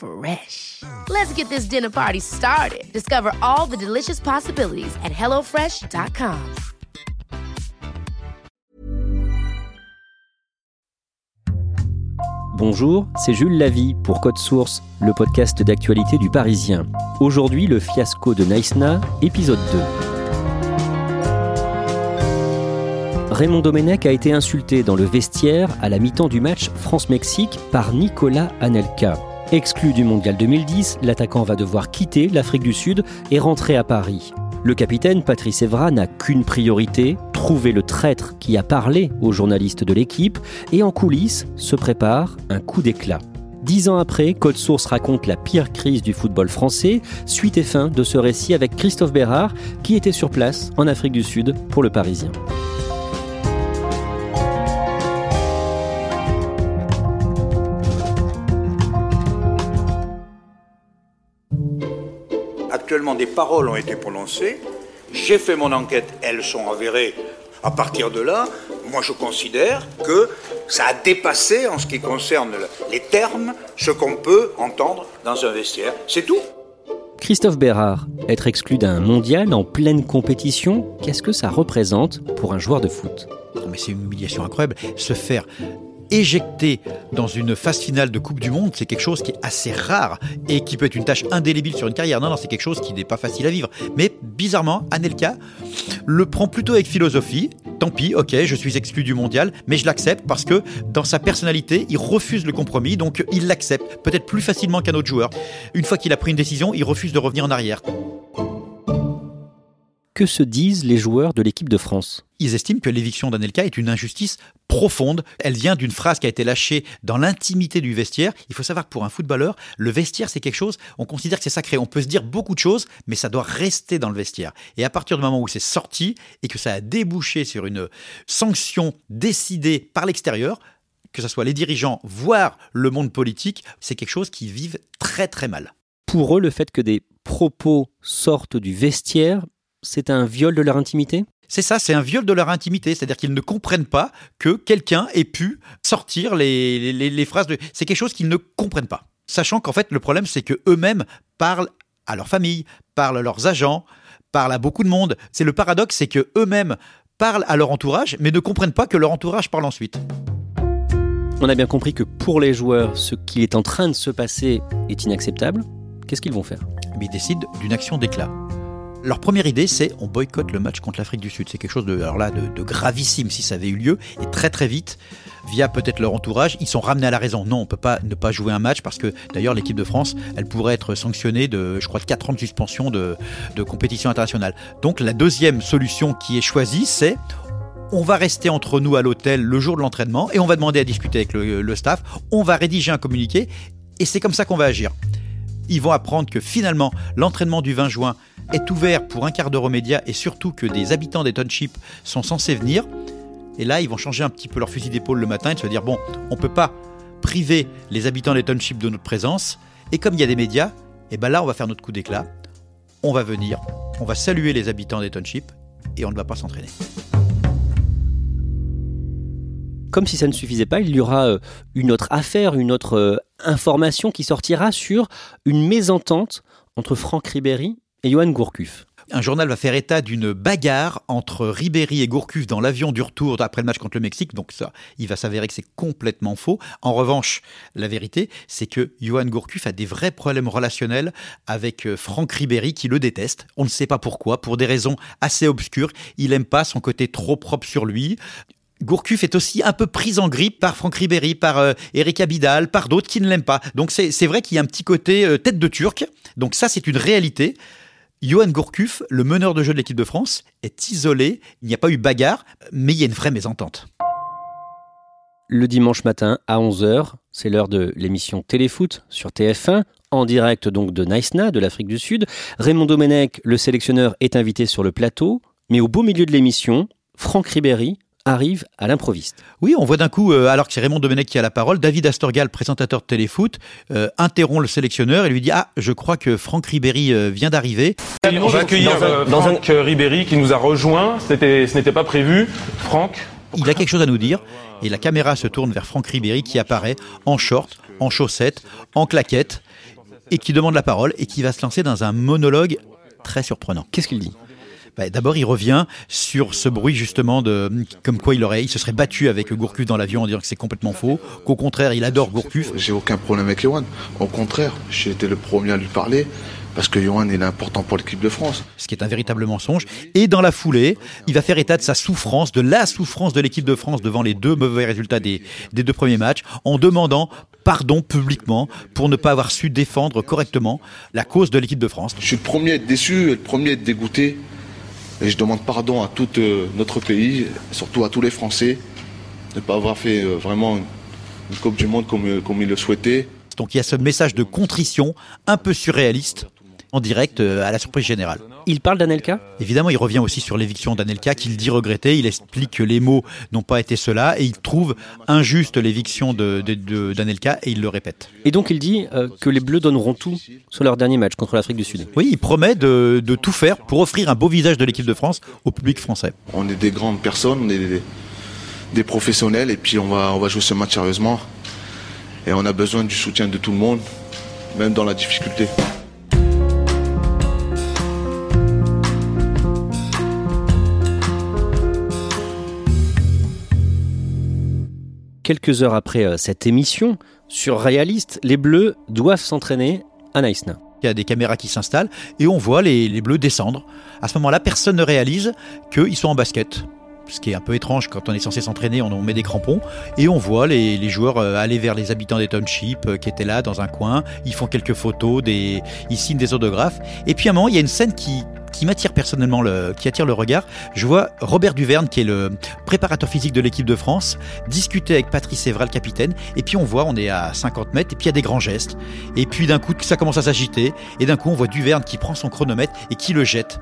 Fresh. Let's get this dinner party started. Discover all the delicious possibilities at hellofresh.com. Bonjour, c'est Jules Lavie pour Code Source, le podcast d'actualité du Parisien. Aujourd'hui, le fiasco de Naïsna, épisode 2. Raymond Domenech a été insulté dans le vestiaire à la mi-temps du match France-Mexique par Nicolas Anelka. Exclu du Mondial 2010, l'attaquant va devoir quitter l'Afrique du Sud et rentrer à Paris. Le capitaine Patrice Evra n'a qu'une priorité, trouver le traître qui a parlé aux journalistes de l'équipe et en coulisses se prépare un coup d'éclat. Dix ans après, Code Source raconte la pire crise du football français, suite et fin de ce récit avec Christophe Bérard qui était sur place en Afrique du Sud pour le Parisien. Actuellement, des paroles ont été prononcées. J'ai fait mon enquête, elles sont avérées. À partir de là, moi je considère que ça a dépassé, en ce qui concerne les termes, ce qu'on peut entendre dans un vestiaire. C'est tout. Christophe Bérard, être exclu d'un mondial en pleine compétition, qu'est-ce que ça représente pour un joueur de foot? Non, mais c'est une humiliation incroyable. Se faire éjecter dans une phase finale de Coupe du Monde, c'est quelque chose qui est assez rare et qui peut être une tâche indélébile sur une carrière. Non, non, c'est quelque chose qui n'est pas facile à vivre. Mais bizarrement, Anelka le prend plutôt avec philosophie. Tant pis, ok, je suis exclu du mondial, mais je l'accepte parce que dans sa personnalité, il refuse le compromis, donc il l'accepte peut-être plus facilement qu'un autre joueur. Une fois qu'il a pris une décision, il refuse de revenir en arrière. Que se disent les joueurs de l'équipe de France Ils estiment que l'éviction d'Anelka est une injustice profonde. Elle vient d'une phrase qui a été lâchée dans l'intimité du vestiaire. Il faut savoir que pour un footballeur, le vestiaire, c'est quelque chose, on considère que c'est sacré. On peut se dire beaucoup de choses, mais ça doit rester dans le vestiaire. Et à partir du moment où c'est sorti et que ça a débouché sur une sanction décidée par l'extérieur, que ce soit les dirigeants, voire le monde politique, c'est quelque chose qui vivent très très mal. Pour eux, le fait que des propos sortent du vestiaire, c'est un viol de leur intimité? C'est ça, c'est un viol de leur intimité. C'est-à-dire qu'ils ne comprennent pas que quelqu'un ait pu sortir les, les, les phrases de. C'est quelque chose qu'ils ne comprennent pas. Sachant qu'en fait, le problème, c'est que eux-mêmes parlent à leur famille, parlent à leurs agents, parlent à beaucoup de monde. C'est le paradoxe, c'est que eux-mêmes parlent à leur entourage, mais ne comprennent pas que leur entourage parle ensuite. On a bien compris que pour les joueurs, ce qui est en train de se passer est inacceptable. Qu'est-ce qu'ils vont faire? Ils décident d'une action d'éclat. Leur première idée, c'est on boycotte le match contre l'Afrique du Sud. C'est quelque chose de, gravissime si ça avait eu lieu. Et très très vite, via peut-être leur entourage, ils sont ramenés à la raison. Non, on peut pas ne pas jouer un match parce que d'ailleurs l'équipe de France, elle pourrait être sanctionnée de, je crois, de 4 ans de suspension de, compétition internationale. Donc la deuxième solution qui est choisie, c'est on va rester entre nous à l'hôtel le jour de l'entraînement et on va demander à discuter avec le staff. On va rédiger un communiqué et c'est comme ça qu'on va agir. Ils vont apprendre que finalement l'entraînement du 20 juin est ouvert pour un quart d'heure aux médias et surtout que des habitants des townships sont censés venir. Et là, ils vont changer un petit peu leur fusil d'épaule le matin et se dire bon, on peut pas priver les habitants des townships de notre présence. Et comme il y a des médias, et ben là, on va faire notre coup d'éclat. On va venir, on va saluer les habitants des townships et on ne va pas s'entraîner. Comme si ça ne suffisait pas, il y aura une autre affaire, une autre information qui sortira sur une mésentente entre Franck Ribéry et Johan Gourcuff. Un journal va faire état d'une bagarre entre Ribéry et Gourcuff dans l'avion du retour après le match contre le Mexique. Donc ça, il va s'avérer que c'est complètement faux. En revanche, la vérité, c'est que Johan Gourcuff a des vrais problèmes relationnels avec euh, Franck Ribéry qui le déteste. On ne sait pas pourquoi, pour des raisons assez obscures. Il aime pas son côté trop propre sur lui. Gourcuff est aussi un peu pris en grippe par Franck Ribéry, par euh, Eric Abidal, par d'autres qui ne l'aiment pas. Donc c'est vrai qu'il y a un petit côté euh, tête de turc. Donc ça, c'est une réalité. Johan Gourcuff, le meneur de jeu de l'équipe de France, est isolé. Il n'y a pas eu bagarre, mais il y a une vraie mésentente. Le dimanche matin à 11h, c'est l'heure de l'émission Téléfoot sur TF1, en direct donc de Naïsna, de l'Afrique du Sud. Raymond Domenech, le sélectionneur, est invité sur le plateau, mais au beau milieu de l'émission, Franck Ribéry arrive à l'improviste. Oui, on voit d'un coup, euh, alors que c'est Raymond Domenech qui a la parole, David Astorgal, présentateur de Téléfoot, euh, interrompt le sélectionneur et lui dit Ah, je crois que Franck Ribéry euh, vient d'arriver. On va accueillir Franck Ribéry qui nous a rejoint. Ce n'était pas prévu. Franck Il a quelque chose à nous dire et la caméra se tourne vers Franck Ribéry qui apparaît en short, en chaussettes, en claquettes et qui demande la parole et qui va se lancer dans un monologue très surprenant. Qu'est-ce qu'il dit? Bah, d'abord, il revient sur ce bruit justement de comme quoi il aurait, il se serait battu avec Gourcuff dans l'avion en disant que c'est complètement faux, qu'au contraire, il adore Gourcuff. J'ai aucun problème avec Johan. Au contraire, j'ai été le premier à lui parler parce que Johan est important pour l'équipe de France. Ce qui est un véritable mensonge. Et dans la foulée, il va faire état de sa souffrance, de la souffrance de l'équipe de France devant les deux mauvais résultats des, des deux premiers matchs, en demandant pardon publiquement pour ne pas avoir su défendre correctement la cause de l'équipe de France. Je suis le premier à être déçu et le premier à être dégoûté et je demande pardon à tout euh, notre pays, surtout à tous les Français, de ne pas avoir fait euh, vraiment une Coupe du Monde comme, euh, comme ils le souhaitaient. Donc il y a ce message de contrition un peu surréaliste en direct à la surprise générale. Il parle d'Anelka Évidemment, il revient aussi sur l'éviction d'Anelka, qu'il dit regretter. Il explique que les mots n'ont pas été cela et il trouve injuste l'éviction d'Anelka et il le répète. Et donc il dit euh, que les Bleus donneront tout sur leur dernier match contre l'Afrique du Sud. Oui, il promet de, tout faire pour offrir un beau visage de l'équipe de France au public français. On est des grandes personnes, on est des, des professionnels et puis on va, on va jouer ce match sérieusement. Et on a besoin du soutien de tout le monde, même dans la difficulté. Quelques heures après euh, cette émission, sur Réaliste, les Bleus doivent s'entraîner à Naïsna. Il y a des caméras qui s'installent et on voit les, Bleus descendre. À ce moment-là, personne ne réalise qu'ils sont en basket ce qui est un peu étrange quand on est censé s'entraîner, on met des crampons, et on voit les, joueurs euh, aller vers les habitants des townships euh, qui étaient là dans un coin, ils font quelques photos, ils signent des autographes, et puis à un moment il y a une scène qui, qui m'attire personnellement, le, qui attire le regard. Je vois Robert Duverne, qui est le préparateur physique de l'équipe de France, discuter avec Patrice Evra, le capitaine. Et puis on voit, on est à 50 mètres, et puis il y a des grands gestes. Et puis d'un coup, ça commence à s'agiter. Et d'un coup, on voit Duverne qui prend son chronomètre et qui le jette.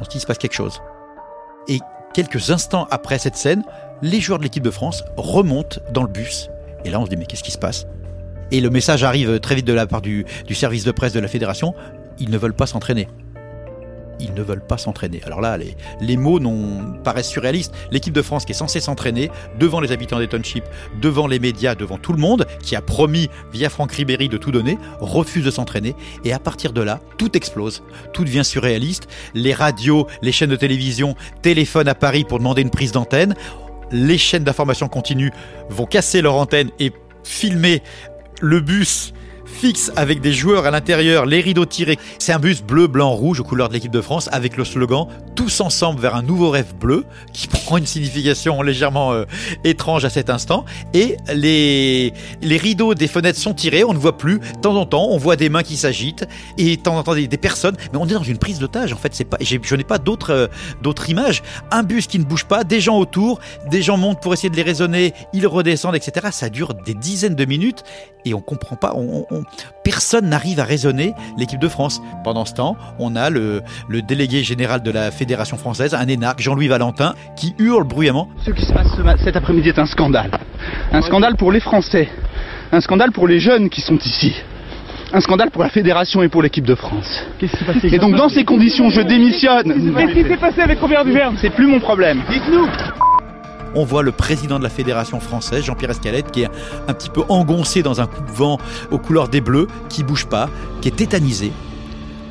On se dit, il se passe quelque chose. Et quelques instants après cette scène, les joueurs de l'équipe de France remontent dans le bus. Et là, on se dit, mais qu'est-ce qui se passe? Et le message arrive très vite de la part du service de presse de la fédération. Ils ne veulent pas s'entraîner ils ne veulent pas s'entraîner. Alors là, les, mots paraissent surréalistes. L'équipe de France qui est censée s'entraîner devant les habitants des townships, devant les médias, devant tout le monde, qui a promis via Franck Ribéry de tout donner, refuse de s'entraîner. Et à partir de là, tout explose. Tout devient surréaliste. Les radios, les chaînes de télévision téléphonent à Paris pour demander une prise d'antenne. Les chaînes d'information continue vont casser leur antenne et filmer le bus fixe avec des joueurs à l'intérieur, les rideaux tirés. C'est un bus bleu, blanc, rouge aux couleurs de l'équipe de France avec le slogan Tous ensemble vers un nouveau rêve bleu qui prend une signification légèrement euh, étrange à cet instant. Et les, les rideaux des fenêtres sont tirés, on ne voit plus. De temps en temps, on voit des mains qui s'agitent et de temps en temps des, personnes. Mais on est dans une prise d'otage en fait. Pas, je n'ai pas d'autres euh, images. Un bus qui ne bouge pas, des gens autour, des gens montent pour essayer de les raisonner, ils redescendent, etc. Ça dure des dizaines de minutes et on comprend pas. Personne n'arrive à raisonner l'équipe de France. Pendant ce temps, on a le, délégué général de la Fédération française, un énarque, Jean-Louis Valentin, qui hurle bruyamment. Ce qui se passe cet après-midi est un scandale. Un scandale pour les Français. Un scandale pour les jeunes qui sont ici un scandale pour la fédération et pour l'équipe de France. Qu'est-ce qui s'est passé Et donc dans ces conditions, je démissionne. Qu'est-ce qui s'est passé avec Robert Duverne C'est plus mon problème. Dites-nous on voit le président de la fédération française, Jean-Pierre Escalette, qui est un petit peu engoncé dans un coup de vent aux couleurs des bleus, qui bouge pas, qui est tétanisé.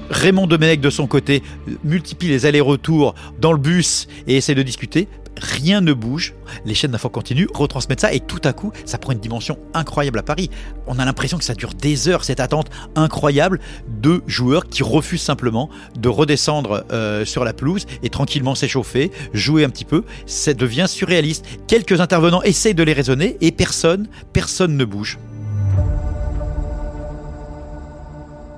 Raymond Domenech de son côté multiplie les allers-retours dans le bus et essaie de discuter rien ne bouge, les chaînes d'infos continuent, retransmettent ça et tout à coup, ça prend une dimension incroyable à Paris. On a l'impression que ça dure des heures, cette attente incroyable de joueurs qui refusent simplement de redescendre euh, sur la pelouse et tranquillement s'échauffer, jouer un petit peu. Ça devient surréaliste. Quelques intervenants essayent de les raisonner et personne, personne ne bouge.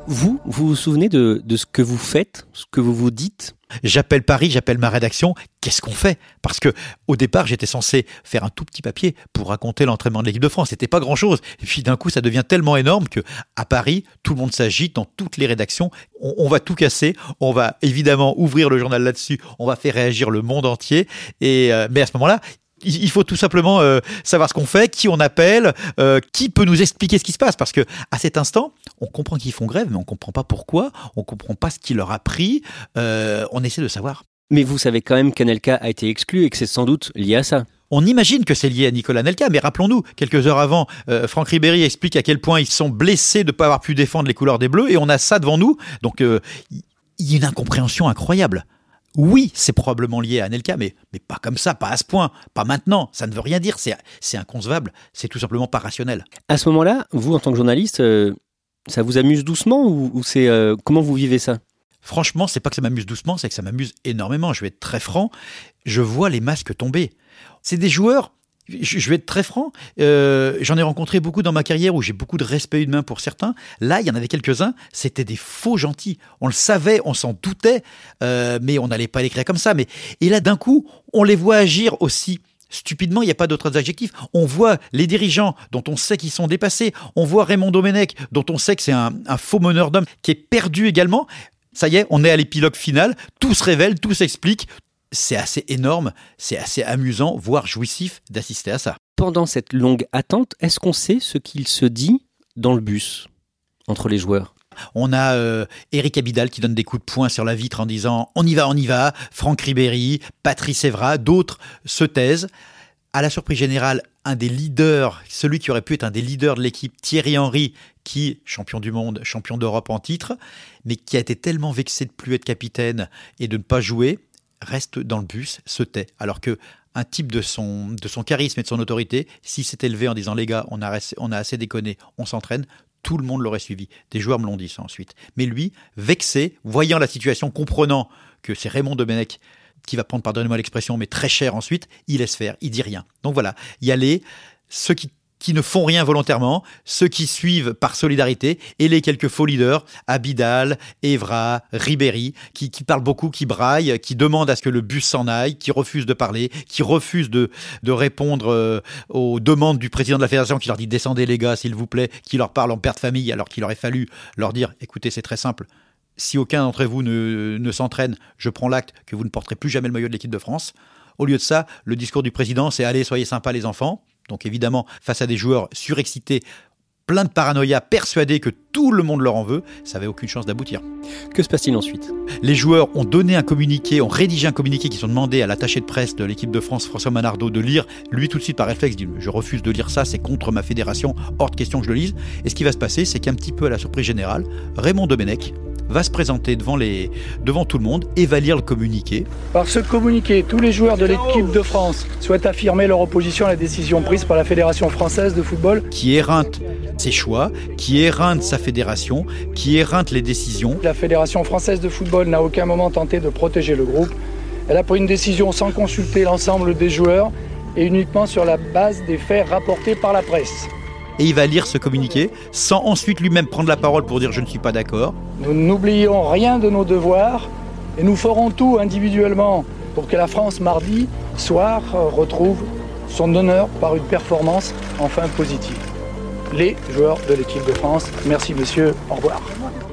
Vous, vous vous souvenez de, ce que vous faites, ce que vous vous dites? J'appelle Paris, j'appelle ma rédaction. Qu'est-ce qu'on fait? Parce que au départ, j'étais censé faire un tout petit papier pour raconter l'entraînement de l'équipe de France. C'était pas grand-chose. Et puis d'un coup, ça devient tellement énorme que à Paris, tout le monde s'agite dans toutes les rédactions. On, on, va tout casser. On va évidemment ouvrir le journal là-dessus. On va faire réagir le monde entier. Et euh, mais à ce moment-là, il faut tout simplement euh, savoir ce qu'on fait, qui on appelle, euh, qui peut nous expliquer ce qui se passe. Parce que à cet instant, on comprend qu'ils font grève, mais on comprend pas pourquoi, on comprend pas ce qui leur a pris. Euh, on essaie de savoir. Mais vous savez quand même qu'Anelka a été exclu et que c'est sans doute lié à ça. On imagine que c'est lié à Nicolas Nelka, mais rappelons-nous, quelques heures avant, euh, Franck Ribéry explique à quel point ils sont blessés de ne pas avoir pu défendre les couleurs des Bleus, et on a ça devant nous. Donc, il y a une incompréhension incroyable. Oui, c'est probablement lié à Anelka, mais, mais pas comme ça, pas à ce point, pas maintenant. Ça ne veut rien dire, c'est inconcevable, c'est tout simplement pas rationnel. À ce moment-là, vous, en tant que journaliste, euh, ça vous amuse doucement ou, ou c'est euh, comment vous vivez ça? Franchement, c'est pas que ça m'amuse doucement, c'est que ça m'amuse énormément. Je vais être très franc. Je vois les masques tomber. C'est des joueurs je vais être très franc, euh, j'en ai rencontré beaucoup dans ma carrière où j'ai beaucoup de respect humain pour certains. Là, il y en avait quelques-uns, c'était des faux gentils. On le savait, on s'en doutait, euh, mais on n'allait pas l'écrire comme ça. Mais et là, d'un coup, on les voit agir aussi stupidement, il n'y a pas d'autres adjectifs. On voit les dirigeants dont on sait qu'ils sont dépassés. On voit Raymond Domenech dont on sait que c'est un, un faux meneur d'hommes qui est perdu également. Ça y est, on est à l'épilogue final. Tout se révèle, tout s'explique, c'est assez énorme, c'est assez amusant, voire jouissif d'assister à ça. Pendant cette longue attente, est-ce qu'on sait ce qu'il se dit dans le bus entre les joueurs? On a euh, Eric Abidal qui donne des coups de poing sur la vitre en disant on y va, on y va. Franck Ribéry, Patrice Evra, d'autres se taisent. À la surprise générale, un des leaders, celui qui aurait pu être un des leaders de l'équipe, Thierry Henry, qui, champion du monde, champion d'Europe en titre, mais qui a été tellement vexé de plus être capitaine et de ne pas jouer, reste dans le bus, se tait. Alors que un type de son, charisme et de son autorité, s'il s'était levé en disant les gars, on a, assez déconné, on s'entraîne, tout le monde l'aurait suivi. Des joueurs me l'ont dit ça ensuite. Mais lui, vexé, voyant la situation, comprenant que c'est Raymond Domenech qui va prendre, pardonnez-moi l'expression, mais très cher ensuite, il laisse faire, il dit rien. Donc voilà, il y a les, ceux qui qui ne font rien volontairement, ceux qui suivent par solidarité, et les quelques faux leaders, Abidal, Evra, Ribéry, qui, qui parlent beaucoup, qui braillent, qui demandent à ce que le bus s'en aille, qui refusent de parler, qui refusent de, de répondre euh, aux demandes du président de la fédération qui leur dit descendez les gars s'il vous plaît, qui leur parle en père de famille alors qu'il aurait fallu leur dire écoutez c'est très simple, si aucun d'entre vous ne, ne s'entraîne, je prends l'acte que vous ne porterez plus jamais le maillot de l'équipe de France. Au lieu de ça, le discours du président, c'est allez, soyez sympas les enfants. Donc évidemment, face à des joueurs surexcités, plein de paranoïa, persuadés que tout le monde leur en veut, ça n'avait aucune chance d'aboutir. Que se passe-t-il ensuite? Les joueurs ont donné un communiqué, ont rédigé un communiqué qui sont demandés à l'attaché de presse de l'équipe de France, François Manardo, de lire. Lui, tout de suite, par réflexe, dit Je refuse de lire ça, c'est contre ma fédération, hors de question que je le lise. Et ce qui va se passer, c'est qu'un petit peu à la surprise générale, Raymond Domenech, va se présenter devant, les, devant tout le monde et va lire le communiqué. Par ce communiqué, tous les joueurs de l'équipe de France souhaitent affirmer leur opposition à la décision prise par la Fédération française de football. Qui éreinte ses choix, qui éreinte sa fédération, qui éreinte les décisions. La Fédération française de football n'a aucun moment tenté de protéger le groupe. Elle a pris une décision sans consulter l'ensemble des joueurs et uniquement sur la base des faits rapportés par la presse et il va lire ce communiqué sans ensuite lui-même prendre la parole pour dire je ne suis pas d'accord. Nous n'oublions rien de nos devoirs et nous ferons tout individuellement pour que la France mardi soir retrouve son honneur par une performance enfin positive. Les joueurs de l'équipe de France, merci monsieur, au revoir.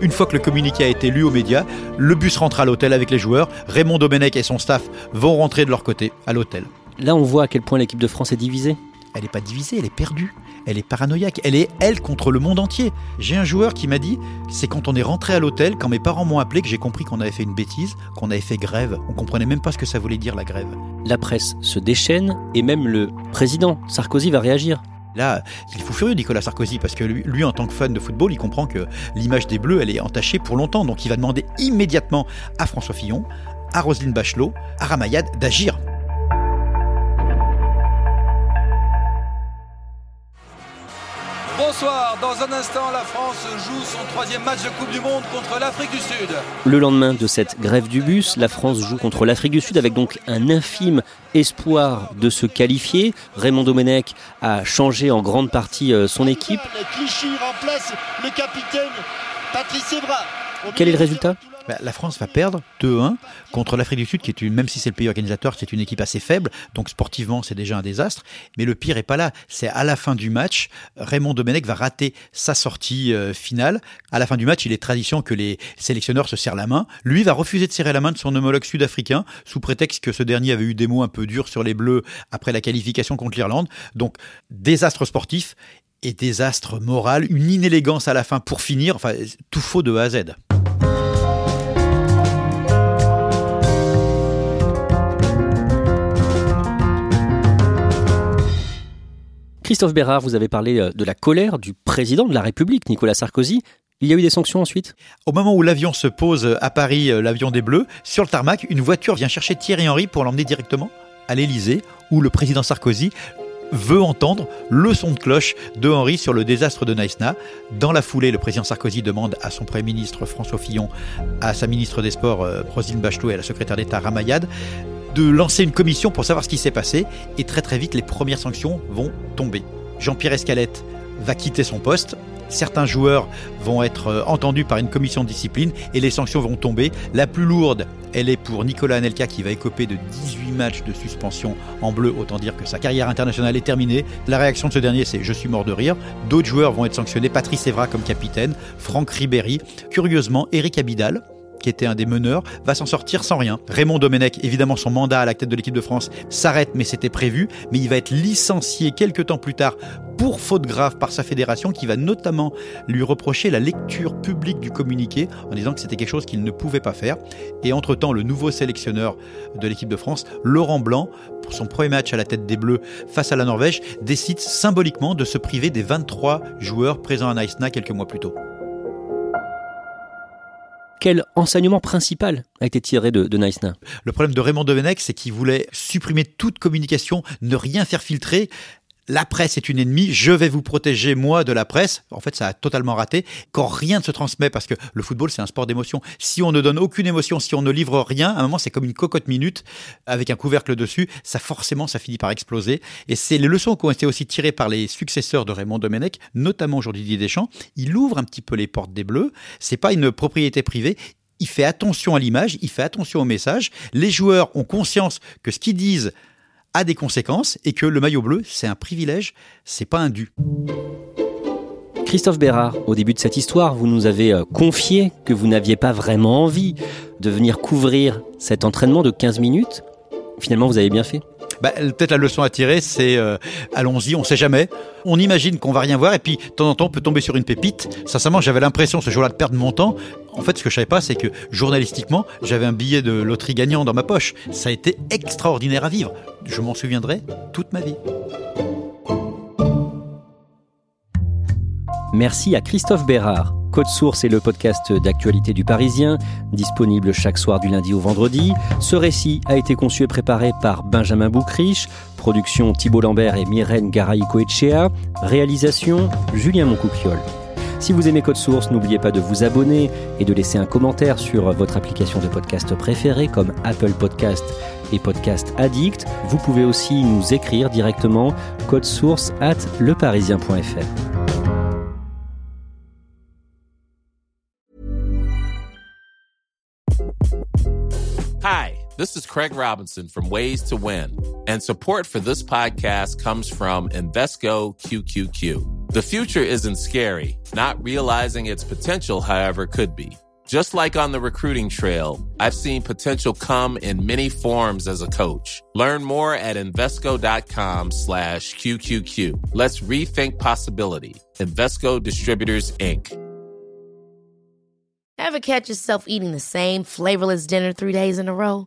Une fois que le communiqué a été lu aux médias, le bus rentre à l'hôtel avec les joueurs. Raymond Domenech et son staff vont rentrer de leur côté à l'hôtel. Là, on voit à quel point l'équipe de France est divisée. Elle n'est pas divisée, elle est perdue elle est paranoïaque, elle est elle contre le monde entier. J'ai un joueur qui m'a dit, c'est quand on est rentré à l'hôtel, quand mes parents m'ont appelé, que j'ai compris qu'on avait fait une bêtise, qu'on avait fait grève. On comprenait même pas ce que ça voulait dire la grève. La presse se déchaîne et même le président Sarkozy va réagir. Là, il fou furieux, Nicolas Sarkozy, parce que lui, lui, en tant que fan de football, il comprend que l'image des Bleus, elle est entachée pour longtemps. Donc il va demander immédiatement à François Fillon, à Roselyne Bachelot, à Ramayad d'agir. Dans un instant, la France joue son troisième match de Coupe du Monde contre l'Afrique du Sud. Le lendemain de cette grève du bus, la France joue contre l'Afrique du Sud avec donc un infime espoir de se qualifier. Raymond Domenech a changé en grande partie euh, son équipe. Clichy remplace le capitaine Patrice Evra. Quel est le résultat? Bah, la France va perdre 2-1 contre l'Afrique du Sud, qui est une, même si c'est le pays organisateur, c'est une équipe assez faible, donc sportivement c'est déjà un désastre. Mais le pire est pas là, c'est à la fin du match, Raymond Domenech va rater sa sortie euh, finale. À la fin du match, il est tradition que les sélectionneurs se serrent la main. Lui va refuser de serrer la main de son homologue sud-africain sous prétexte que ce dernier avait eu des mots un peu durs sur les Bleus après la qualification contre l'Irlande. Donc désastre sportif et désastre moral, une inélégance à la fin pour finir, enfin tout faux de A à Z. Christophe Bérard, vous avez parlé euh, de la colère du président de la République, Nicolas Sarkozy. Il y a eu des sanctions ensuite? Au moment où l'avion se pose à Paris, euh, l'avion des Bleus, sur le tarmac, une voiture vient chercher Thierry Henry pour l'emmener directement à l'Élysée, où le président Sarkozy veut entendre le son de cloche de Henry sur le désastre de Naïsna. Dans la foulée, le président Sarkozy demande à son Premier ministre François Fillon, à sa ministre des Sports euh, Roselyne Bachelot et à la secrétaire d'État Ramayad de lancer une commission pour savoir ce qui s'est passé. Et très très vite, les premières sanctions vont tomber. Jean-Pierre Escalette va quitter son poste. Certains joueurs vont être euh, entendus par une commission de discipline et les sanctions vont tomber. La plus lourde, elle est pour Nicolas Anelka qui va écoper de 18 matchs de suspension en bleu, autant dire que sa carrière internationale est terminée. La réaction de ce dernier, c'est je suis mort de rire. D'autres joueurs vont être sanctionnés, Patrice Evra comme capitaine, Franck Ribéry, curieusement Eric Abidal, qui était un des meneurs, va s'en sortir sans rien. Raymond Domenech, évidemment, son mandat à la tête de l'équipe de France s'arrête, mais c'était prévu. Mais il va être licencié quelques temps plus tard pour faute grave par sa fédération, qui va notamment lui reprocher la lecture publique du communiqué en disant que c'était quelque chose qu'il ne pouvait pas faire. Et entre-temps, le nouveau sélectionneur de l'équipe de France, Laurent Blanc, pour son premier match à la tête des Bleus face à la Norvège, décide symboliquement de se priver des 23 joueurs présents à Naïsna quelques mois plus tôt quel enseignement principal a été tiré de, de Le problème de Raymond Domenech, c'est qu'il voulait supprimer toute communication, ne rien faire filtrer la presse est une ennemie, je vais vous protéger moi de la presse. En fait, ça a totalement raté. Quand rien ne se transmet, parce que le football, c'est un sport d'émotion. Si on ne donne aucune émotion, si on ne livre rien, à un moment, c'est comme une cocotte minute avec un couvercle dessus. Ça, forcément, ça finit par exploser. Et c'est les leçons qui ont été aussi tirées par les successeurs de Raymond Domenech, notamment aujourd'hui Didier Deschamps. Il ouvre un petit peu les portes des Bleus. C'est pas une propriété privée il fait attention à l'image, il fait attention au message. Les joueurs ont conscience que ce qu'ils disent a des conséquences et que le maillot bleu, c'est un privilège, c'est pas un dû. Christophe Bérard, au début de cette histoire, vous nous avez euh, confié que vous n'aviez pas vraiment envie de venir couvrir cet entraînement de 15 minutes. Finalement, vous avez bien fait. Bah, peut-être la leçon à tirer, c'est euh, allons-y, on sait jamais. On imagine qu'on va rien voir et puis de temps en temps on peut tomber sur une pépite. Sincèrement, j'avais l'impression ce jour-là de perdre mon temps. En fait, ce que je savais pas, c'est que journalistiquement, j'avais un billet de loterie gagnant dans ma poche. Ça a été extraordinaire à vivre. Je m'en souviendrai toute ma vie. Merci à Christophe Bérard. Code Source est le podcast d'actualité du Parisien, disponible chaque soir du lundi au vendredi. Ce récit a été conçu et préparé par Benjamin Boucriche, production Thibault Lambert et Myrène Garay-Coetchea, réalisation Julien Moncouquiole. Si vous aimez Code Source, n'oubliez pas de vous abonner et de laisser un commentaire sur votre application de podcast préférée comme Apple Podcast et Podcast Addict. Vous pouvez aussi nous écrire directement source at leparisien.fr. this is Craig Robinson from Ways to Win, and support for this podcast comes from Invesco QQQ. The future isn't scary, not realizing its potential, however, could be. Just like on the recruiting trail, I've seen potential come in many forms as a coach. Learn more at Invesco.com slash QQQ. Let's rethink possibility. Investco Distributors, Inc. Ever catch yourself eating the same flavorless dinner three days in a row?